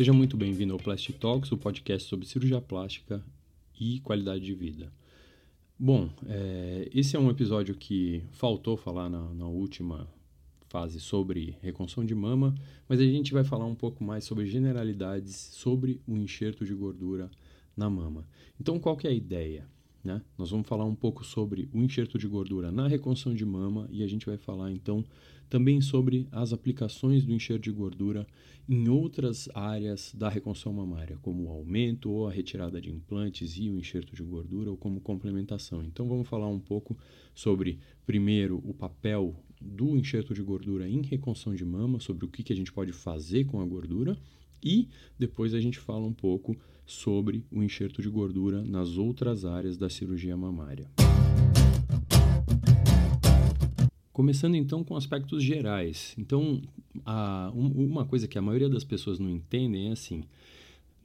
Seja muito bem-vindo ao Plastic Talks, o podcast sobre cirurgia plástica e qualidade de vida. Bom, é, esse é um episódio que faltou falar na, na última fase sobre reconstrução de mama, mas a gente vai falar um pouco mais sobre generalidades sobre o enxerto de gordura na mama. Então, qual que é a ideia? Né? Nós vamos falar um pouco sobre o enxerto de gordura na reconstrução de mama e a gente vai falar então também sobre as aplicações do enxerto de gordura em outras áreas da reconstrução mamária, como o aumento ou a retirada de implantes e o enxerto de gordura ou como complementação. Então vamos falar um pouco sobre primeiro o papel do enxerto de gordura em reconstrução de mama, sobre o que, que a gente pode fazer com a gordura e depois a gente fala um pouco sobre o enxerto de gordura nas outras áreas da cirurgia mamária. Começando então com aspectos gerais. Então, a, um, uma coisa que a maioria das pessoas não entendem é assim: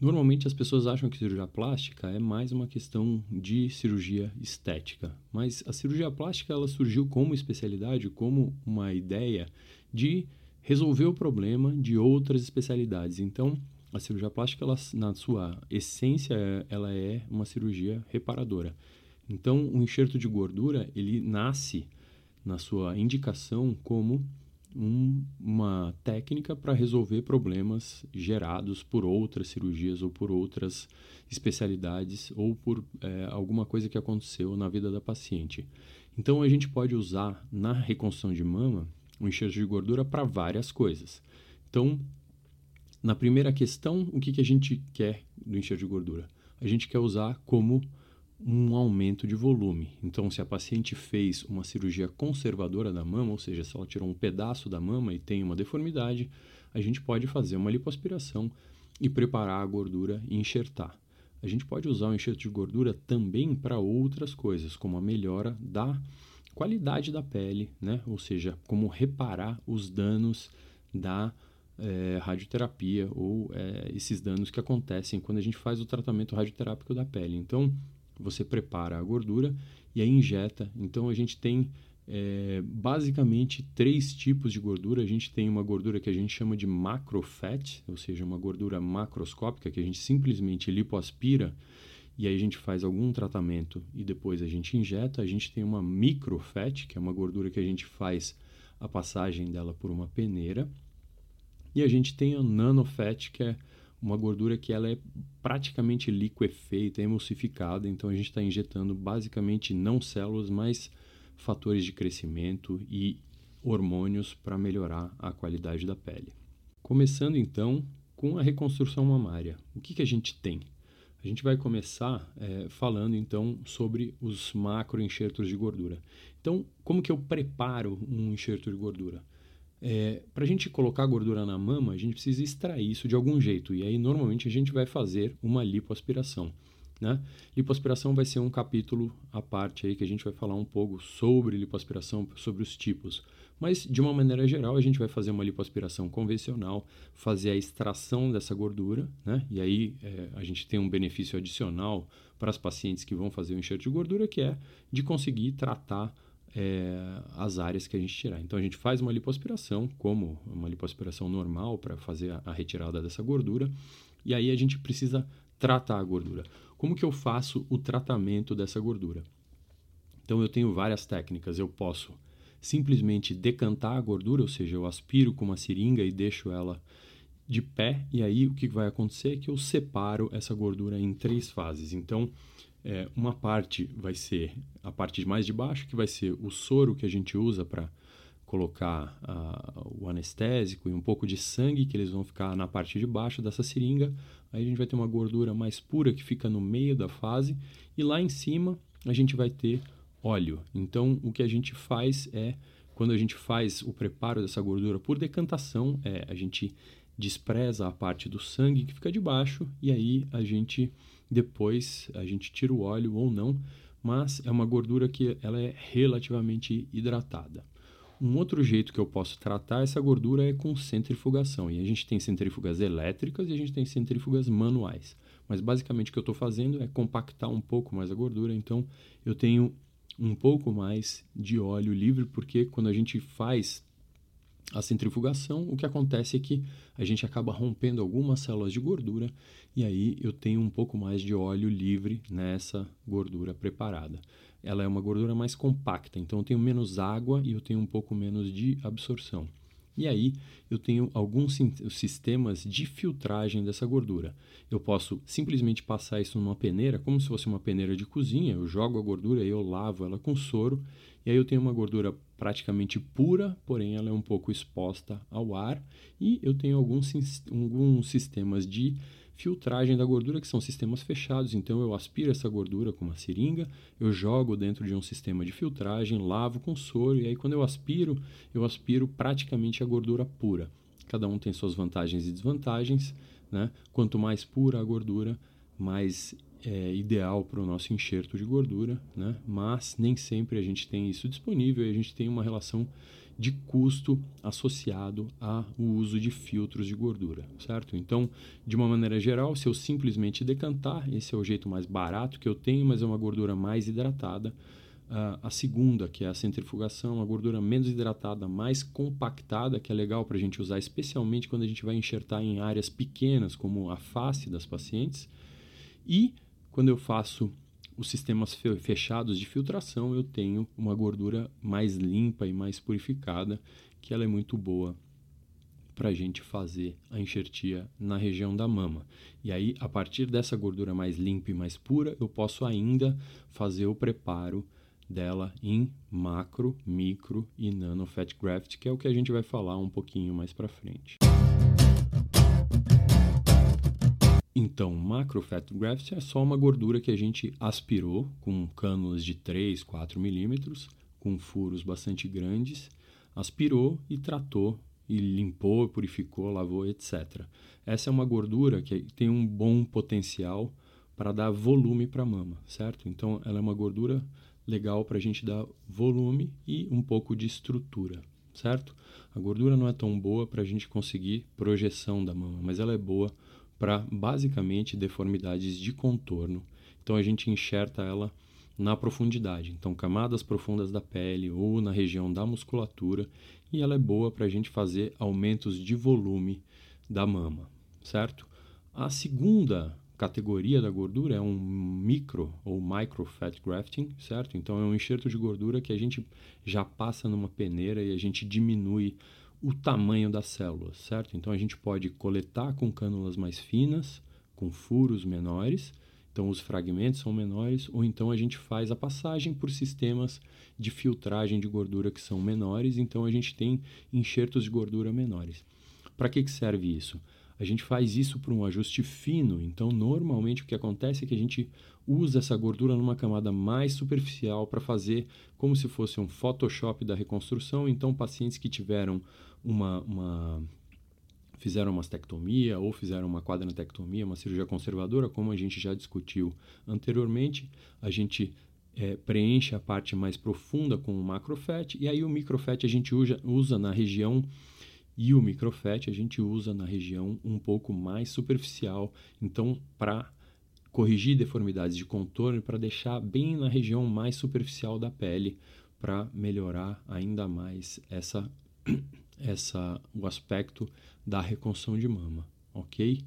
normalmente as pessoas acham que cirurgia plástica é mais uma questão de cirurgia estética, mas a cirurgia plástica ela surgiu como especialidade, como uma ideia de resolver o problema de outras especialidades. Então, a cirurgia plástica, ela, na sua essência, ela é uma cirurgia reparadora. Então, o enxerto de gordura, ele nasce na sua indicação como um, uma técnica para resolver problemas gerados por outras cirurgias ou por outras especialidades ou por é, alguma coisa que aconteceu na vida da paciente. Então, a gente pode usar na reconstrução de mama o enxerto de gordura para várias coisas. Então, na primeira questão, o que, que a gente quer do enxerto de gordura? A gente quer usar como um aumento de volume. Então, se a paciente fez uma cirurgia conservadora da mama, ou seja, se ela tirou um pedaço da mama e tem uma deformidade, a gente pode fazer uma lipoaspiração e preparar a gordura e enxertar. A gente pode usar o enxerto de gordura também para outras coisas, como a melhora da qualidade da pele, né? ou seja, como reparar os danos da é, radioterapia ou é, esses danos que acontecem quando a gente faz o tratamento radioterápico da pele. Então, você prepara a gordura e aí injeta. Então, a gente tem é, basicamente três tipos de gordura. A gente tem uma gordura que a gente chama de macrofat, ou seja, uma gordura macroscópica que a gente simplesmente lipoaspira e aí a gente faz algum tratamento e depois a gente injeta. A gente tem uma microfat, que é uma gordura que a gente faz a passagem dela por uma peneira. E a gente tem a nanofat, que é uma gordura que ela é praticamente liquefeita, emulsificada, então a gente está injetando basicamente não células, mas fatores de crescimento e hormônios para melhorar a qualidade da pele. Começando então com a reconstrução mamária. O que, que a gente tem? A gente vai começar é, falando então sobre os macro enxertos de gordura. Então, como que eu preparo um enxerto de gordura? É, Para a gente colocar gordura na mama, a gente precisa extrair isso de algum jeito. E aí, normalmente, a gente vai fazer uma lipoaspiração. Né? Lipoaspiração vai ser um capítulo à parte aí que a gente vai falar um pouco sobre lipoaspiração, sobre os tipos. Mas, de uma maneira geral, a gente vai fazer uma lipoaspiração convencional, fazer a extração dessa gordura, né? E aí é, a gente tem um benefício adicional para as pacientes que vão fazer o enxerto de gordura, que é de conseguir tratar é, as áreas que a gente tirar. Então, a gente faz uma lipoaspiração, como uma lipoaspiração normal, para fazer a, a retirada dessa gordura. E aí a gente precisa tratar a gordura. Como que eu faço o tratamento dessa gordura? Então, eu tenho várias técnicas. Eu posso simplesmente decantar a gordura, ou seja, eu aspiro com uma seringa e deixo ela de pé, e aí o que vai acontecer é que eu separo essa gordura em três fases. Então, é, uma parte vai ser a parte mais de baixo, que vai ser o soro que a gente usa para colocar o anestésico e um pouco de sangue, que eles vão ficar na parte de baixo dessa seringa. Aí a gente vai ter uma gordura mais pura que fica no meio da fase, e lá em cima a gente vai ter óleo. Então, o que a gente faz é, quando a gente faz o preparo dessa gordura por decantação, é, a gente despreza a parte do sangue que fica debaixo e aí a gente depois a gente tira o óleo ou não, mas é uma gordura que ela é relativamente hidratada. Um outro jeito que eu posso tratar essa gordura é com centrifugação. E a gente tem centrífugas elétricas e a gente tem centrífugas manuais. Mas basicamente o que eu estou fazendo é compactar um pouco mais a gordura. Então eu tenho um pouco mais de óleo livre, porque quando a gente faz a centrifugação, o que acontece é que a gente acaba rompendo algumas células de gordura e aí eu tenho um pouco mais de óleo livre nessa gordura preparada. Ela é uma gordura mais compacta, então eu tenho menos água e eu tenho um pouco menos de absorção. E aí eu tenho alguns sistemas de filtragem dessa gordura. Eu posso simplesmente passar isso numa peneira, como se fosse uma peneira de cozinha, eu jogo a gordura e eu lavo ela com soro, e aí eu tenho uma gordura praticamente pura, porém ela é um pouco exposta ao ar, e eu tenho alguns, alguns sistemas de filtragem da gordura, que são sistemas fechados. Então eu aspiro essa gordura com uma seringa, eu jogo dentro de um sistema de filtragem, lavo com soro e aí quando eu aspiro, eu aspiro praticamente a gordura pura. Cada um tem suas vantagens e desvantagens, né? Quanto mais pura a gordura, mais é, ideal para o nosso enxerto de gordura, né? Mas nem sempre a gente tem isso disponível e a gente tem uma relação de custo associado ao uso de filtros de gordura, certo? Então, de uma maneira geral, se eu simplesmente decantar, esse é o jeito mais barato que eu tenho, mas é uma gordura mais hidratada. Uh, a segunda, que é a centrifugação, uma gordura menos hidratada, mais compactada, que é legal para a gente usar, especialmente quando a gente vai enxertar em áreas pequenas, como a face das pacientes. E quando eu faço os sistemas fechados de filtração, eu tenho uma gordura mais limpa e mais purificada, que ela é muito boa para a gente fazer a enxertia na região da mama. E aí, a partir dessa gordura mais limpa e mais pura, eu posso ainda fazer o preparo dela em macro, micro e nano fat graft, que é o que a gente vai falar um pouquinho mais para frente. Então, macro fat graft é só uma gordura que a gente aspirou com cânulas de 3, 4 milímetros, com furos bastante grandes, aspirou e tratou e limpou, purificou, lavou, etc. Essa é uma gordura que tem um bom potencial para dar volume para a mama, certo? Então, ela é uma gordura legal para a gente dar volume e um pouco de estrutura, certo? A gordura não é tão boa para a gente conseguir projeção da mama, mas ela é boa para basicamente deformidades de contorno. Então a gente enxerta ela na profundidade, então camadas profundas da pele ou na região da musculatura, e ela é boa para a gente fazer aumentos de volume da mama, certo? A segunda categoria da gordura é um micro ou micro fat grafting, certo? Então é um enxerto de gordura que a gente já passa numa peneira e a gente diminui o tamanho das células, certo? Então a gente pode coletar com cânulas mais finas, com furos menores, então os fragmentos são menores, ou então a gente faz a passagem por sistemas de filtragem de gordura que são menores, então a gente tem enxertos de gordura menores. Para que, que serve isso? A gente faz isso por um ajuste fino, então normalmente o que acontece é que a gente usa essa gordura numa camada mais superficial para fazer como se fosse um Photoshop da reconstrução. Então, pacientes que tiveram uma, uma fizeram uma mastectomia ou fizeram uma quadranectomia, uma cirurgia conservadora, como a gente já discutiu anteriormente, a gente é, preenche a parte mais profunda com o macrofet e aí o microfet a gente usa, usa na região e o microfet a gente usa na região um pouco mais superficial, então para corrigir deformidades de contorno para deixar bem na região mais superficial da pele para melhorar ainda mais essa essa o aspecto da reconstrução de mama, ok?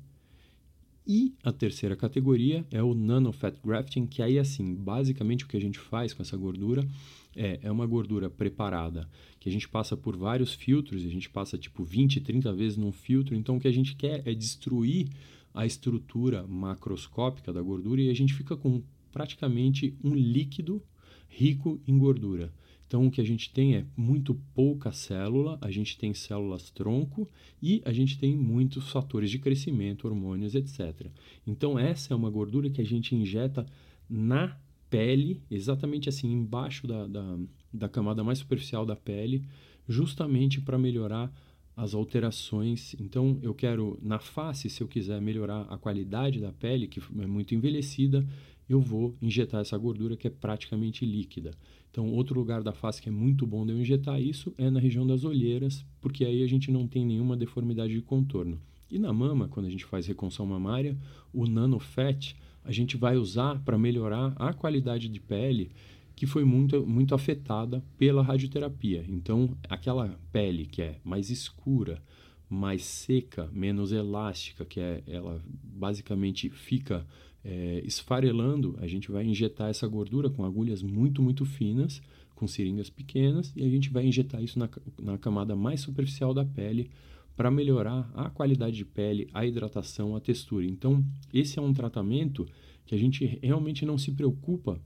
E a terceira categoria é o nanofat grafting, que aí assim, basicamente o que a gente faz com essa gordura é, é uma gordura preparada, que a gente passa por vários filtros, a gente passa tipo 20, 30 vezes num filtro, então o que a gente quer é destruir a estrutura macroscópica da gordura e a gente fica com praticamente um líquido rico em gordura. Então, o que a gente tem é muito pouca célula, a gente tem células tronco e a gente tem muitos fatores de crescimento, hormônios, etc. Então, essa é uma gordura que a gente injeta na pele, exatamente assim, embaixo da, da, da camada mais superficial da pele, justamente para melhorar as alterações. Então, eu quero, na face, se eu quiser melhorar a qualidade da pele, que é muito envelhecida, eu vou injetar essa gordura que é praticamente líquida. Então, outro lugar da face que é muito bom de eu injetar isso é na região das olheiras, porque aí a gente não tem nenhuma deformidade de contorno. E na mama, quando a gente faz reconstrução mamária, o nanofat a gente vai usar para melhorar a qualidade de pele que foi muito, muito afetada pela radioterapia. Então, aquela pele que é mais escura, mais seca, menos elástica, que é ela basicamente fica é, esfarelando, a gente vai injetar essa gordura com agulhas muito, muito finas, com seringas pequenas, e a gente vai injetar isso na, na camada mais superficial da pele para melhorar a qualidade de pele, a hidratação, a textura. Então, esse é um tratamento que a gente realmente não se preocupa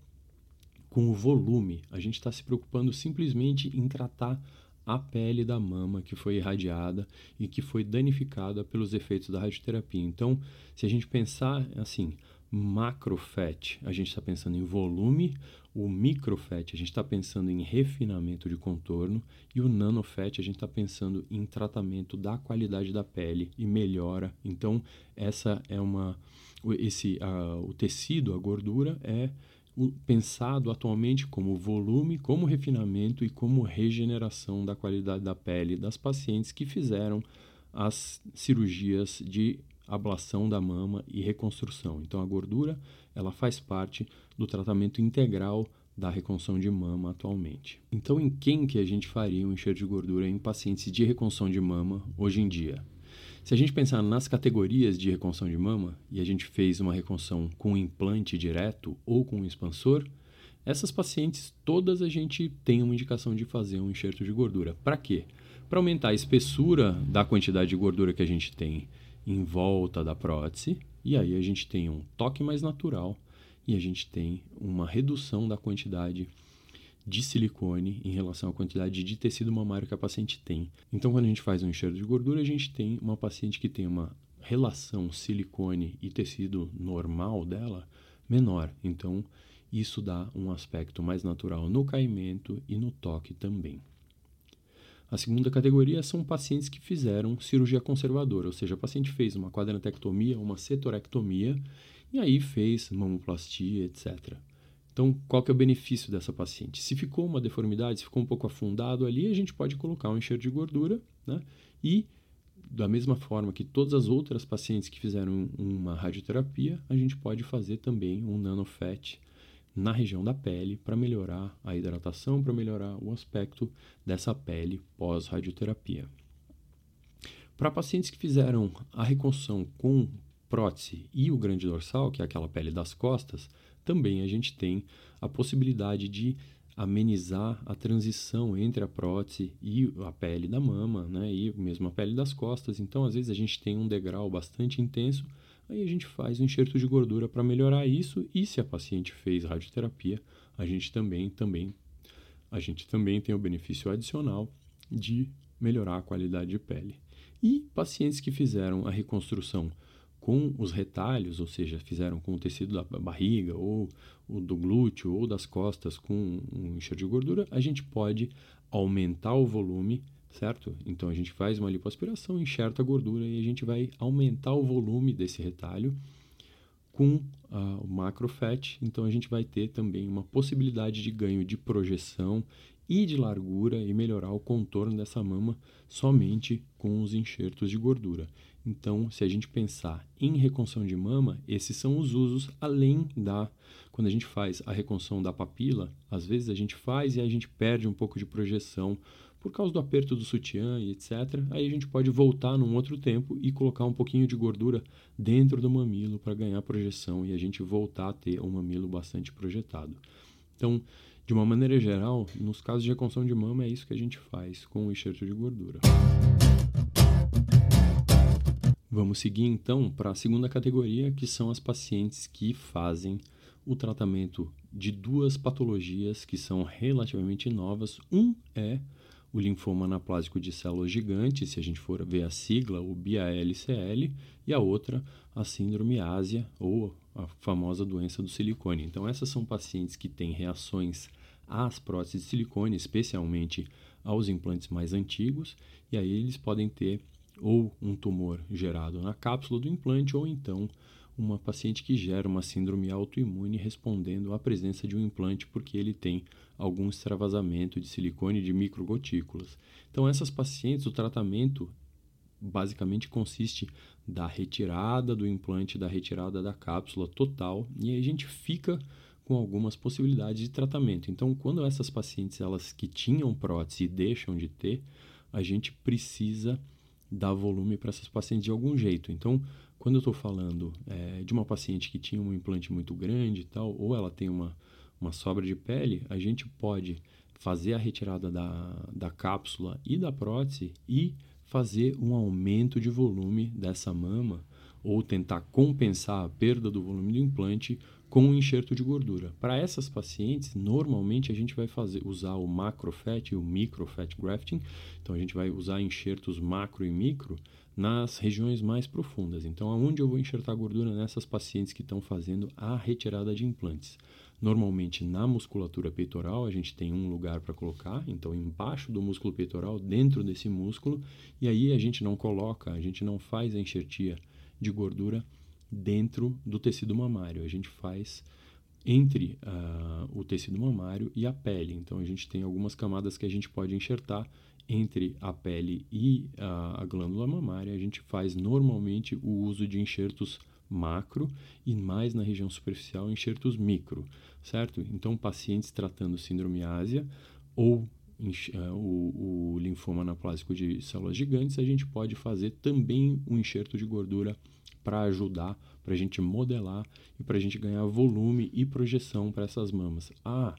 com o volume, a gente está se preocupando simplesmente em tratar a pele da mama que foi irradiada e que foi danificada pelos efeitos da radioterapia. Então, se a gente pensar assim, macrofet, a gente está pensando em volume, o microfet, a gente está pensando em refinamento de contorno e o nanofet, a gente está pensando em tratamento da qualidade da pele e melhora. Então, essa é uma esse uh, o tecido, a gordura é pensado atualmente como volume, como refinamento e como regeneração da qualidade da pele das pacientes que fizeram as cirurgias de ablação da mama e reconstrução. Então a gordura, ela faz parte do tratamento integral da reconstrução de mama atualmente. Então em quem que a gente faria um enxerto de gordura em pacientes de reconstrução de mama hoje em dia? Se a gente pensar nas categorias de reconstrução de mama e a gente fez uma reconstrução com implante direto ou com expansor, essas pacientes todas a gente tem uma indicação de fazer um enxerto de gordura. Para quê? Para aumentar a espessura da quantidade de gordura que a gente tem em volta da prótese, e aí a gente tem um toque mais natural e a gente tem uma redução da quantidade de silicone em relação à quantidade de tecido mamário que a paciente tem. Então, quando a gente faz um enxerto de gordura, a gente tem uma paciente que tem uma relação silicone e tecido normal dela menor. Então, isso dá um aspecto mais natural no caimento e no toque também. A segunda categoria são pacientes que fizeram cirurgia conservadora, ou seja, a paciente fez uma quadranectomia, uma setorectomia e aí fez mamoplastia, etc. Então, qual que é o benefício dessa paciente? Se ficou uma deformidade, se ficou um pouco afundado ali, a gente pode colocar um enxerto de gordura, né? E da mesma forma que todas as outras pacientes que fizeram uma radioterapia, a gente pode fazer também um nanofet na região da pele para melhorar a hidratação, para melhorar o aspecto dessa pele pós-radioterapia. Para pacientes que fizeram a reconstrução com prótese e o grande dorsal, que é aquela pele das costas, também a gente tem a possibilidade de amenizar a transição entre a prótese e a pele da mama, né, e mesmo a pele das costas. Então, às vezes a gente tem um degrau bastante intenso, aí a gente faz um enxerto de gordura para melhorar isso. E se a paciente fez radioterapia, a gente também também a gente também tem o benefício adicional de melhorar a qualidade de pele. E pacientes que fizeram a reconstrução com os retalhos, ou seja, fizeram com o tecido da barriga ou o do glúteo ou das costas com um enxerto de gordura, a gente pode aumentar o volume, certo? Então a gente faz uma lipoaspiração, enxerta a gordura e a gente vai aumentar o volume desse retalho com uh, o macrofat. Então a gente vai ter também uma possibilidade de ganho de projeção e de largura e melhorar o contorno dessa mama somente com os enxertos de gordura. Então, se a gente pensar em reconstrução de mama, esses são os usos além da quando a gente faz a reconstrução da papila, às vezes a gente faz e a gente perde um pouco de projeção por causa do aperto do sutiã e etc. Aí a gente pode voltar num outro tempo e colocar um pouquinho de gordura dentro do mamilo para ganhar projeção e a gente voltar a ter um mamilo bastante projetado. Então, de uma maneira geral, nos casos de reconstrução de mama é isso que a gente faz com o enxerto de gordura. Vamos seguir então para a segunda categoria, que são as pacientes que fazem o tratamento de duas patologias que são relativamente novas. Um é o linfoma anaplásico de células gigantes, se a gente for ver a sigla, o BALCL, e a outra, a síndrome ásia, ou a famosa doença do silicone. Então, essas são pacientes que têm reações às próteses de silicone, especialmente aos implantes mais antigos, e aí eles podem ter ou um tumor gerado na cápsula do implante, ou então uma paciente que gera uma síndrome autoimune respondendo à presença de um implante porque ele tem algum extravasamento de silicone de microgotículas. Então, essas pacientes, o tratamento basicamente consiste da retirada do implante, da retirada da cápsula total, e a gente fica com algumas possibilidades de tratamento. Então, quando essas pacientes elas que tinham prótese deixam de ter, a gente precisa dar volume para essas pacientes de algum jeito. Então, quando eu estou falando é, de uma paciente que tinha um implante muito grande e tal, ou ela tem uma, uma sobra de pele, a gente pode fazer a retirada da, da cápsula e da prótese e fazer um aumento de volume dessa mama ou tentar compensar a perda do volume do implante com um enxerto de gordura. Para essas pacientes, normalmente a gente vai fazer, usar o macrofat e o microfat grafting. Então a gente vai usar enxertos macro e micro nas regiões mais profundas. Então, aonde eu vou enxertar gordura nessas pacientes que estão fazendo a retirada de implantes? Normalmente na musculatura peitoral a gente tem um lugar para colocar, então embaixo do músculo peitoral, dentro desse músculo, e aí a gente não coloca, a gente não faz a enxertia de gordura dentro do tecido mamário. A gente faz entre uh, o tecido mamário e a pele. Então a gente tem algumas camadas que a gente pode enxertar entre a pele e uh, a glândula mamária. A gente faz normalmente o uso de enxertos macro e mais na região superficial enxertos micro, certo? Então pacientes tratando síndrome ásia ou uh, o, o linfoma anaplásico de células gigantes, a gente pode fazer também um enxerto de gordura para ajudar, para a gente modelar e para a gente ganhar volume e projeção para essas mamas. Ah,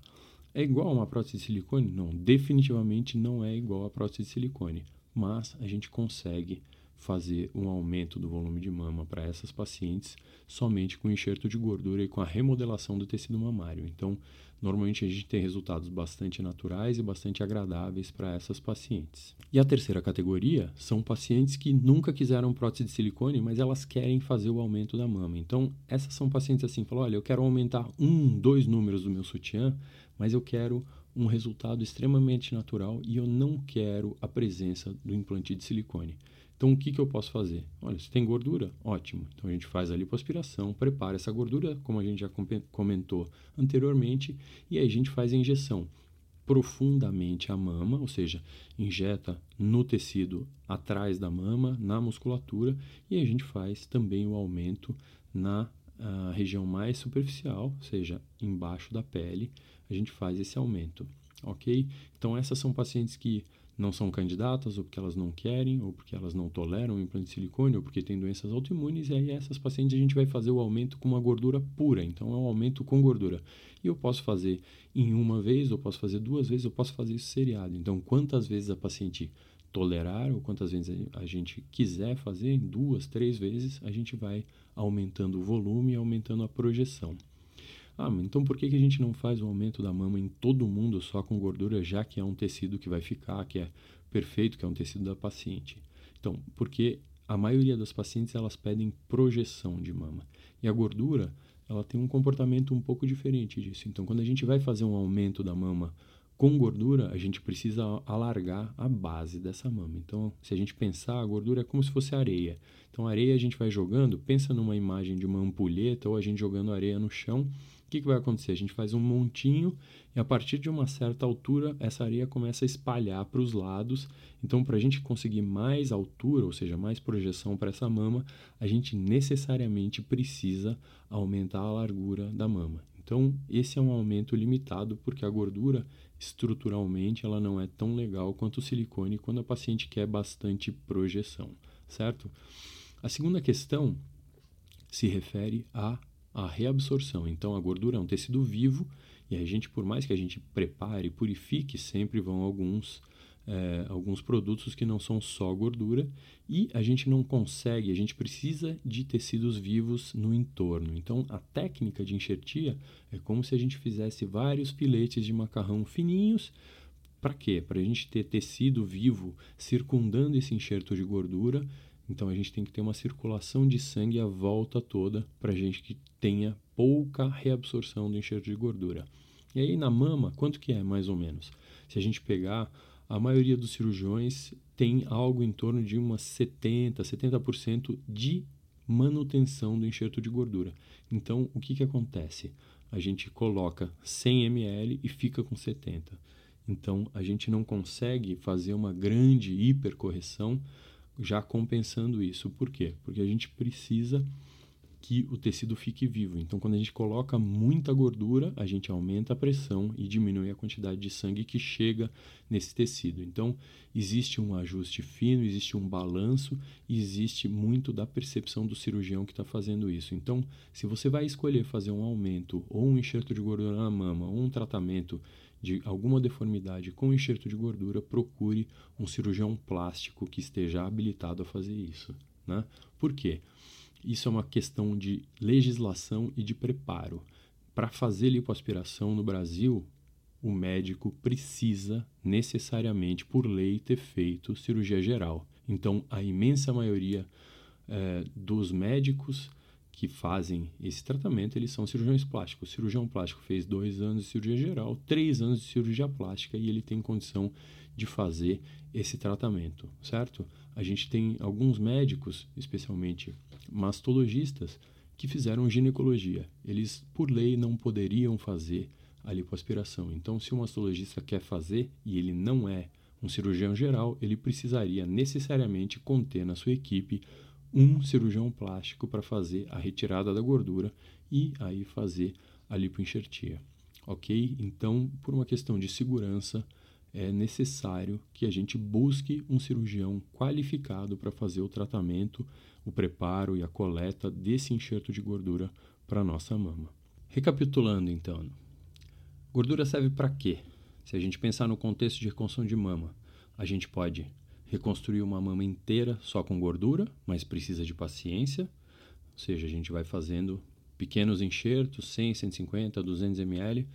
é igual a uma prótese de silicone? Não, definitivamente não é igual a prótese de silicone, mas a gente consegue fazer um aumento do volume de mama para essas pacientes somente com enxerto de gordura e com a remodelação do tecido mamário. Então, normalmente a gente tem resultados bastante naturais e bastante agradáveis para essas pacientes. E a terceira categoria são pacientes que nunca quiseram prótese de silicone, mas elas querem fazer o aumento da mama. Então, essas são pacientes assim, falam, olha, eu quero aumentar um, dois números do meu sutiã, mas eu quero um resultado extremamente natural e eu não quero a presença do implante de silicone. Então, o que, que eu posso fazer? Olha, se tem gordura, ótimo. Então, a gente faz a lipoaspiração, prepara essa gordura, como a gente já comentou anteriormente, e aí a gente faz a injeção profundamente a mama, ou seja, injeta no tecido atrás da mama, na musculatura, e a gente faz também o aumento na uh, região mais superficial, ou seja, embaixo da pele, a gente faz esse aumento, ok? Então, essas são pacientes que não são candidatas, ou porque elas não querem, ou porque elas não toleram o implante de silicone, ou porque têm doenças autoimunes, e aí essas pacientes a gente vai fazer o aumento com uma gordura pura, então é um aumento com gordura. E eu posso fazer em uma vez, eu posso fazer duas vezes, eu posso fazer isso seriado. Então, quantas vezes a paciente tolerar, ou quantas vezes a gente quiser fazer, duas, três vezes, a gente vai aumentando o volume e aumentando a projeção. Ah, então por que, que a gente não faz o aumento da mama em todo mundo só com gordura, já que é um tecido que vai ficar, que é perfeito, que é um tecido da paciente? Então, porque a maioria das pacientes elas pedem projeção de mama. E a gordura, ela tem um comportamento um pouco diferente disso. Então, quando a gente vai fazer um aumento da mama com gordura, a gente precisa alargar a base dessa mama. Então, se a gente pensar, a gordura é como se fosse areia. Então, areia a gente vai jogando, pensa numa imagem de uma ampulheta ou a gente jogando areia no chão que, que vai acontecer? A gente faz um montinho e a partir de uma certa altura essa areia começa a espalhar para os lados. Então, para a gente conseguir mais altura, ou seja, mais projeção para essa mama, a gente necessariamente precisa aumentar a largura da mama. Então, esse é um aumento limitado porque a gordura estruturalmente ela não é tão legal quanto o silicone quando a paciente quer bastante projeção, certo? A segunda questão se refere a a reabsorção. Então, a gordura é um tecido vivo e a gente, por mais que a gente prepare, purifique, sempre vão alguns, é, alguns produtos que não são só gordura e a gente não consegue, a gente precisa de tecidos vivos no entorno. Então, a técnica de enxertia é como se a gente fizesse vários filetes de macarrão fininhos. Para quê? Para a gente ter tecido vivo circundando esse enxerto de gordura então a gente tem que ter uma circulação de sangue à volta toda para gente que tenha pouca reabsorção do enxerto de gordura. E aí na mama, quanto que é mais ou menos? Se a gente pegar, a maioria dos cirurgiões tem algo em torno de umas 70, 70% de manutenção do enxerto de gordura. Então o que, que acontece? A gente coloca 100 ml e fica com 70. Então a gente não consegue fazer uma grande hipercorreção já compensando isso. Por quê? Porque a gente precisa que o tecido fique vivo. Então, quando a gente coloca muita gordura, a gente aumenta a pressão e diminui a quantidade de sangue que chega nesse tecido. Então, existe um ajuste fino, existe um balanço existe muito da percepção do cirurgião que está fazendo isso. Então, se você vai escolher fazer um aumento ou um enxerto de gordura na mama ou um tratamento de alguma deformidade com enxerto de gordura, procure um cirurgião plástico que esteja habilitado a fazer isso. Né? Por quê? Isso é uma questão de legislação e de preparo. Para fazer lipoaspiração no Brasil, o médico precisa necessariamente, por lei, ter feito cirurgia geral. Então, a imensa maioria é, dos médicos que fazem esse tratamento, eles são cirurgiões plásticos. O cirurgião plástico fez dois anos de cirurgia geral, três anos de cirurgia plástica e ele tem condição de fazer esse tratamento, certo? A gente tem alguns médicos, especialmente mastologistas, que fizeram ginecologia. Eles, por lei, não poderiam fazer a lipoaspiração. Então, se o mastologista quer fazer e ele não é um cirurgião geral, ele precisaria necessariamente conter na sua equipe um cirurgião plástico para fazer a retirada da gordura e aí fazer a lipoenxertia. Ok? Então, por uma questão de segurança, é necessário que a gente busque um cirurgião qualificado para fazer o tratamento, o preparo e a coleta desse enxerto de gordura para a nossa mama. Recapitulando, então, gordura serve para quê? Se a gente pensar no contexto de reconstrução de mama, a gente pode reconstruir uma mama inteira só com gordura, mas precisa de paciência. Ou seja, a gente vai fazendo pequenos enxertos, 100, 150, 200 ml,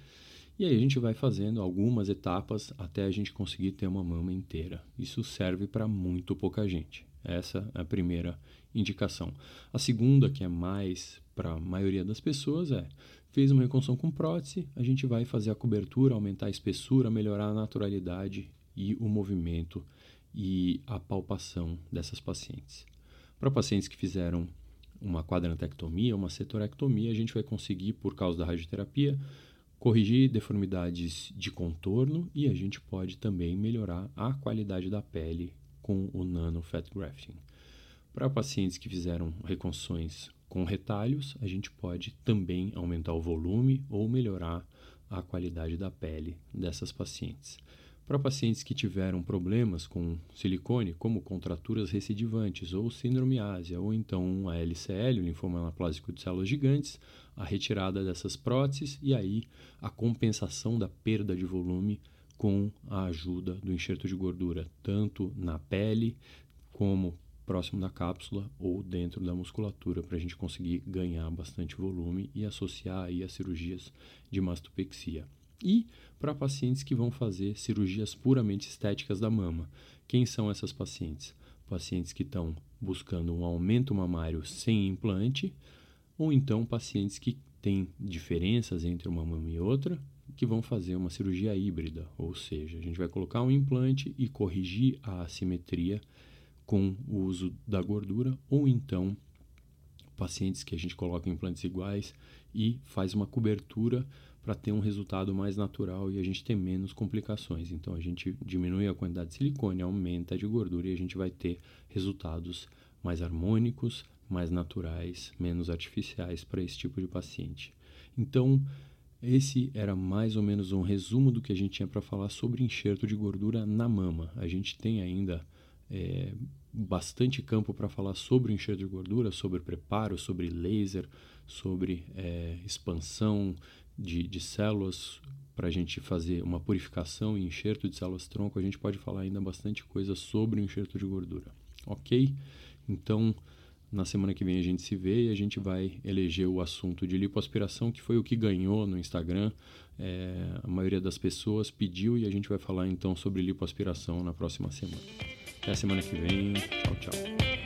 e aí a gente vai fazendo algumas etapas até a gente conseguir ter uma mama inteira. Isso serve para muito pouca gente. Essa é a primeira indicação. A segunda, que é mais para a maioria das pessoas, é fez uma reconstrução com prótese, a gente vai fazer a cobertura, aumentar a espessura, melhorar a naturalidade e o movimento e a palpação dessas pacientes. Para pacientes que fizeram uma quadrantectomia, uma setorectomia, a gente vai conseguir, por causa da radioterapia, corrigir deformidades de contorno e a gente pode também melhorar a qualidade da pele com o nano fat grafting. Para pacientes que fizeram reconstruções com retalhos, a gente pode também aumentar o volume ou melhorar a qualidade da pele dessas pacientes. Para pacientes que tiveram problemas com silicone, como contraturas recidivantes ou síndrome ásia, ou então a LCL, o linfoma anaplásico de células gigantes, a retirada dessas próteses e aí a compensação da perda de volume com a ajuda do enxerto de gordura, tanto na pele como próximo da cápsula ou dentro da musculatura, para a gente conseguir ganhar bastante volume e associar aí as cirurgias de mastopexia e para pacientes que vão fazer cirurgias puramente estéticas da mama. Quem são essas pacientes? Pacientes que estão buscando um aumento mamário sem implante, ou então pacientes que têm diferenças entre uma mama e outra, que vão fazer uma cirurgia híbrida, ou seja, a gente vai colocar um implante e corrigir a assimetria com o uso da gordura, ou então pacientes que a gente coloca implantes iguais e faz uma cobertura para ter um resultado mais natural e a gente ter menos complicações. Então a gente diminui a quantidade de silicone, aumenta a de gordura e a gente vai ter resultados mais harmônicos, mais naturais, menos artificiais para esse tipo de paciente. Então, esse era mais ou menos um resumo do que a gente tinha para falar sobre enxerto de gordura na mama. A gente tem ainda é, bastante campo para falar sobre enxerto de gordura, sobre preparo, sobre laser, sobre é, expansão, de, de células para a gente fazer uma purificação e enxerto de células tronco, a gente pode falar ainda bastante coisa sobre o enxerto de gordura, ok? Então, na semana que vem a gente se vê e a gente vai eleger o assunto de lipoaspiração, que foi o que ganhou no Instagram. É, a maioria das pessoas pediu e a gente vai falar então sobre lipoaspiração na próxima semana. Até a semana que vem. Tchau, tchau.